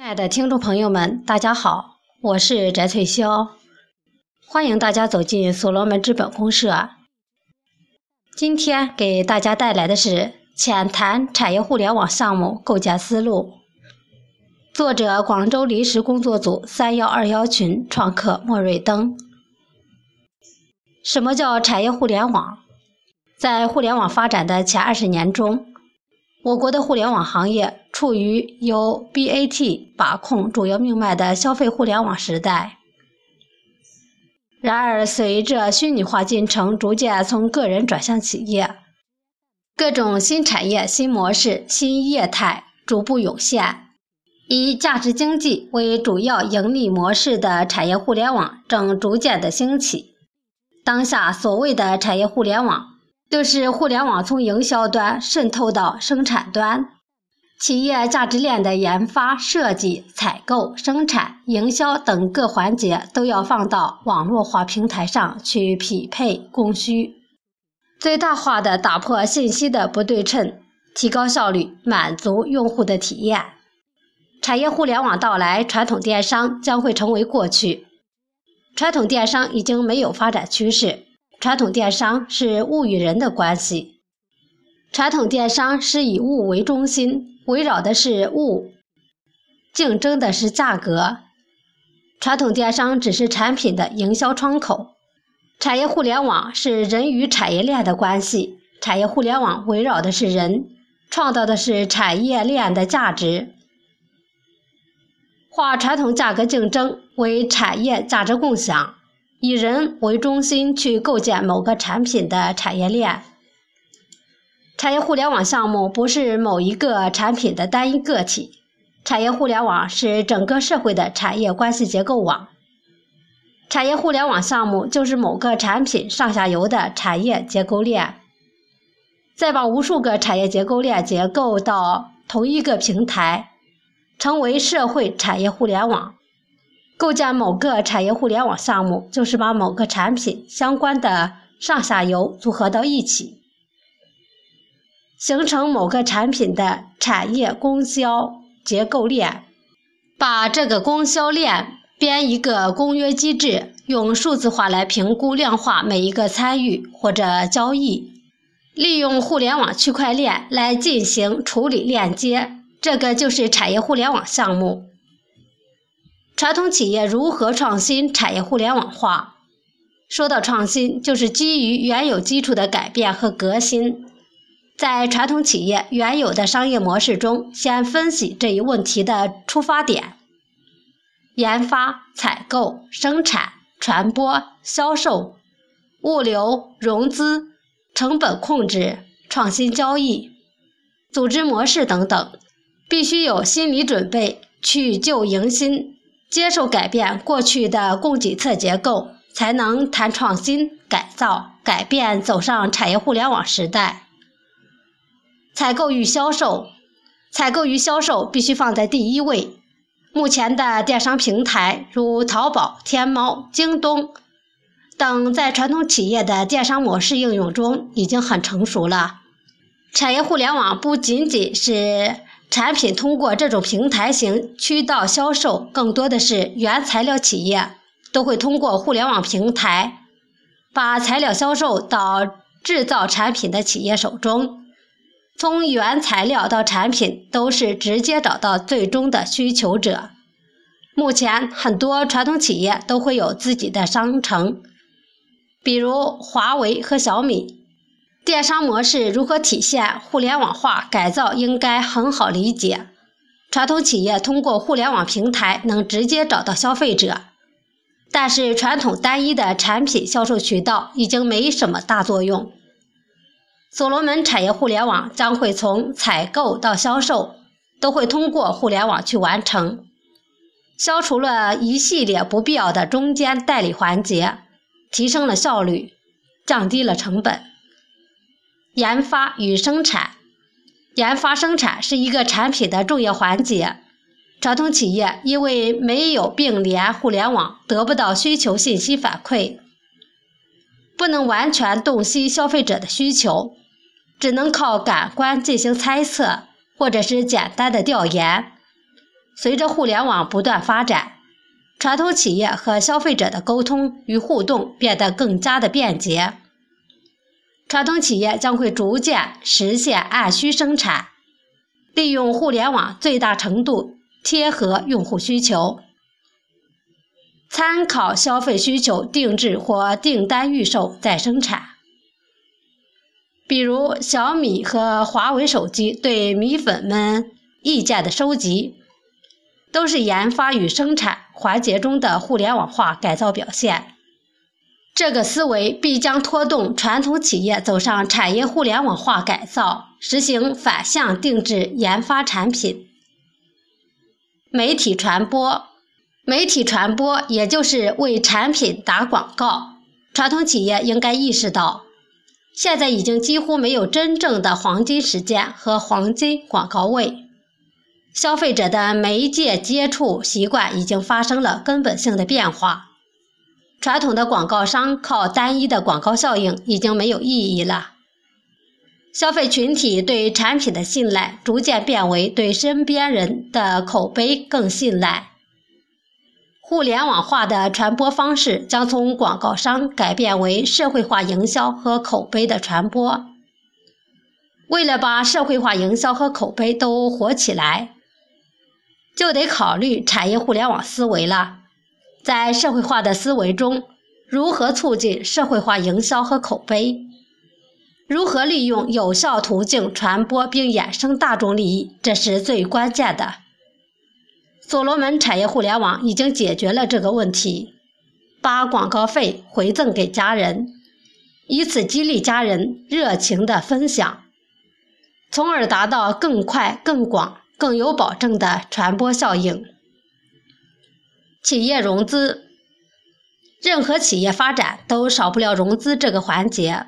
亲爱的听众朋友们，大家好，我是翟翠霄，欢迎大家走进所罗门资本公社。今天给大家带来的是浅谈产业互联网项目构建思路。作者：广州临时工作组三幺二幺群创客莫瑞登。什么叫产业互联网？在互联网发展的前二十年中，我国的互联网行业处于由 BAT 把控主要命脉的消费互联网时代。然而，随着虚拟化进程逐渐从个人转向企业，各种新产业、新模式、新业态逐步涌现，以价值经济为主要盈利模式的产业互联网正逐渐的兴起。当下所谓的产业互联网。就是互联网从营销端渗透到生产端，企业价值链的研发、设计、采购、生产、营销等各环节都要放到网络化平台上去匹配供需，最大化的打破信息的不对称，提高效率，满足用户的体验。产业互联网到来，传统电商将会成为过去，传统电商已经没有发展趋势。传统电商是物与人的关系，传统电商是以物为中心，围绕的是物，竞争的是价格。传统电商只是产品的营销窗口，产业互联网是人与产业链的关系，产业互联网围绕的是人，创造的是产业链的价值。化传统价格竞争为产业价值共享。以人为中心去构建某个产品的产业链。产业互联网项目不是某一个产品的单一个体，产业互联网是整个社会的产业关系结构网。产业互联网项目就是某个产品上下游的产业结构链，再把无数个产业结构链结构到同一个平台，成为社会产业互联网。构建某个产业互联网项目，就是把某个产品相关的上下游组合到一起，形成某个产品的产业供销结构链。把这个供销链编一个公约机制，用数字化来评估量化每一个参与或者交易，利用互联网区块链来进行处理链接，这个就是产业互联网项目。传统企业如何创新产业互联网化？说到创新，就是基于原有基础的改变和革新。在传统企业原有的商业模式中，先分析这一问题的出发点：研发、采购、生产、传播、销售、物流、融资、成本控制、创新交易、组织模式等等，必须有心理准备，去旧迎新。接受改变过去的供给侧结构，才能谈创新、改造、改变，走上产业互联网时代。采购与销售，采购与销售必须放在第一位。目前的电商平台如淘宝、天猫、京东等，在传统企业的电商模式应用中已经很成熟了。产业互联网不仅仅是。产品通过这种平台型渠道销售，更多的是原材料企业都会通过互联网平台，把材料销售到制造产品的企业手中。从原材料到产品，都是直接找到最终的需求者。目前很多传统企业都会有自己的商城，比如华为和小米。电商模式如何体现互联网化改造？应该很好理解。传统企业通过互联网平台能直接找到消费者，但是传统单一的产品销售渠道已经没什么大作用。所罗门产业互联网将会从采购到销售都会通过互联网去完成，消除了一系列不必要的中间代理环节，提升了效率，降低了成本。研发与生产，研发生产是一个产品的重要环节。传统企业因为没有并联互联网，得不到需求信息反馈，不能完全洞悉消费者的需求，只能靠感官进行猜测，或者是简单的调研。随着互联网不断发展，传统企业和消费者的沟通与互动变得更加的便捷。传统企业将会逐渐实现按需生产，利用互联网最大程度贴合用户需求，参考消费需求定制或订单预售再生产。比如小米和华为手机对米粉们意见的收集。都是研发与生产环节中的互联网化改造表现。这个思维必将拖动传统企业走上产业互联网化改造，实行反向定制研发产品。媒体传播，媒体传播也就是为产品打广告。传统企业应该意识到，现在已经几乎没有真正的黄金时间和黄金广告位。消费者的媒介接触习惯已经发生了根本性的变化，传统的广告商靠单一的广告效应已经没有意义了。消费群体对产品的信赖逐渐变为对身边人的口碑更信赖。互联网化的传播方式将从广告商改变为社会化营销和口碑的传播。为了把社会化营销和口碑都火起来。就得考虑产业互联网思维了。在社会化的思维中，如何促进社会化营销和口碑？如何利用有效途径传播并衍生大众利益？这是最关键的。所罗门产业互联网已经解决了这个问题，把广告费回赠给家人，以此激励家人热情的分享，从而达到更快、更广。更有保证的传播效应。企业融资，任何企业发展都少不了融资这个环节。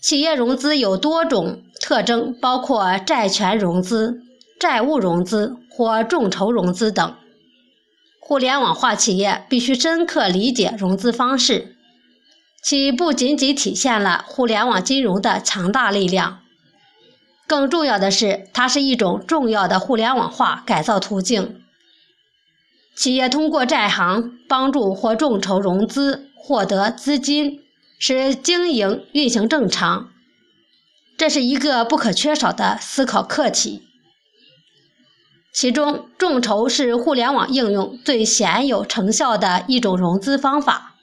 企业融资有多种特征，包括债权融资、债务融资或众筹融资等。互联网化企业必须深刻理解融资方式，其不仅仅体现了互联网金融的强大力量。更重要的是，它是一种重要的互联网化改造途径。企业通过债行帮助或众筹融资获得资金，使经营运行正常，这是一个不可缺少的思考课题。其中，众筹是互联网应用最显有成效的一种融资方法。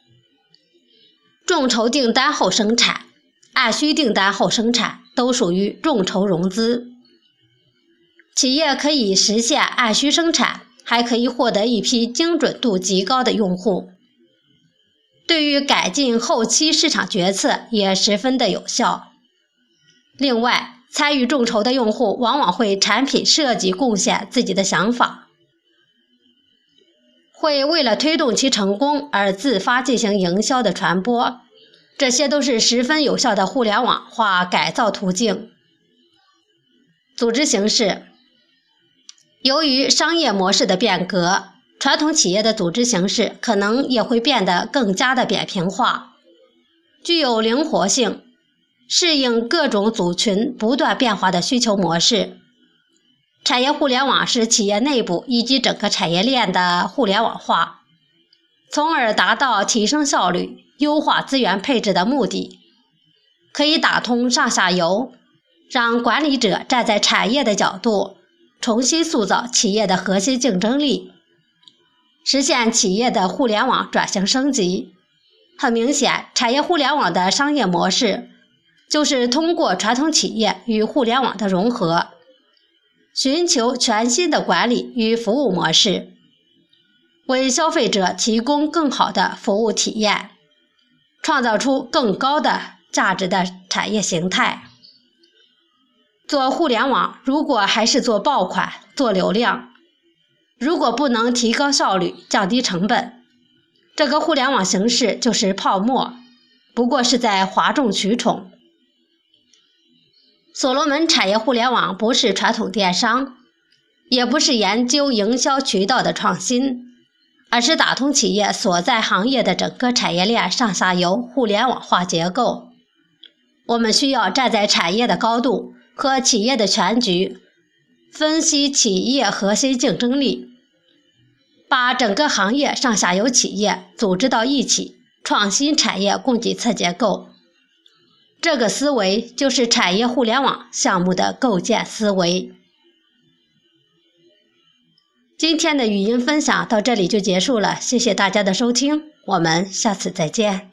众筹订单后生产，按需订单后生产。都属于众筹融资，企业可以实现按需生产，还可以获得一批精准度极高的用户，对于改进后期市场决策也十分的有效。另外，参与众筹的用户往往会产品设计贡献自己的想法，会为了推动其成功而自发进行营销的传播。这些都是十分有效的互联网化改造途径。组织形式，由于商业模式的变革，传统企业的组织形式可能也会变得更加的扁平化，具有灵活性，适应各种组群不断变化的需求模式。产业互联网是企业内部以及整个产业链的互联网化，从而达到提升效率。优化资源配置的目的，可以打通上下游，让管理者站在产业的角度，重新塑造企业的核心竞争力，实现企业的互联网转型升级。很明显，产业互联网的商业模式就是通过传统企业与互联网的融合，寻求全新的管理与服务模式，为消费者提供更好的服务体验。创造出更高的价值的产业形态。做互联网，如果还是做爆款、做流量，如果不能提高效率、降低成本，这个互联网形式就是泡沫，不过是在哗众取宠。所罗门产业互联网不是传统电商，也不是研究营销渠道的创新。而是打通企业所在行业的整个产业链上下游互联网化结构。我们需要站在产业的高度和企业的全局，分析企业核心竞争力，把整个行业上下游企业组织到一起，创新产业供给侧结构。这个思维就是产业互联网项目的构建思维。今天的语音分享到这里就结束了，谢谢大家的收听，我们下次再见。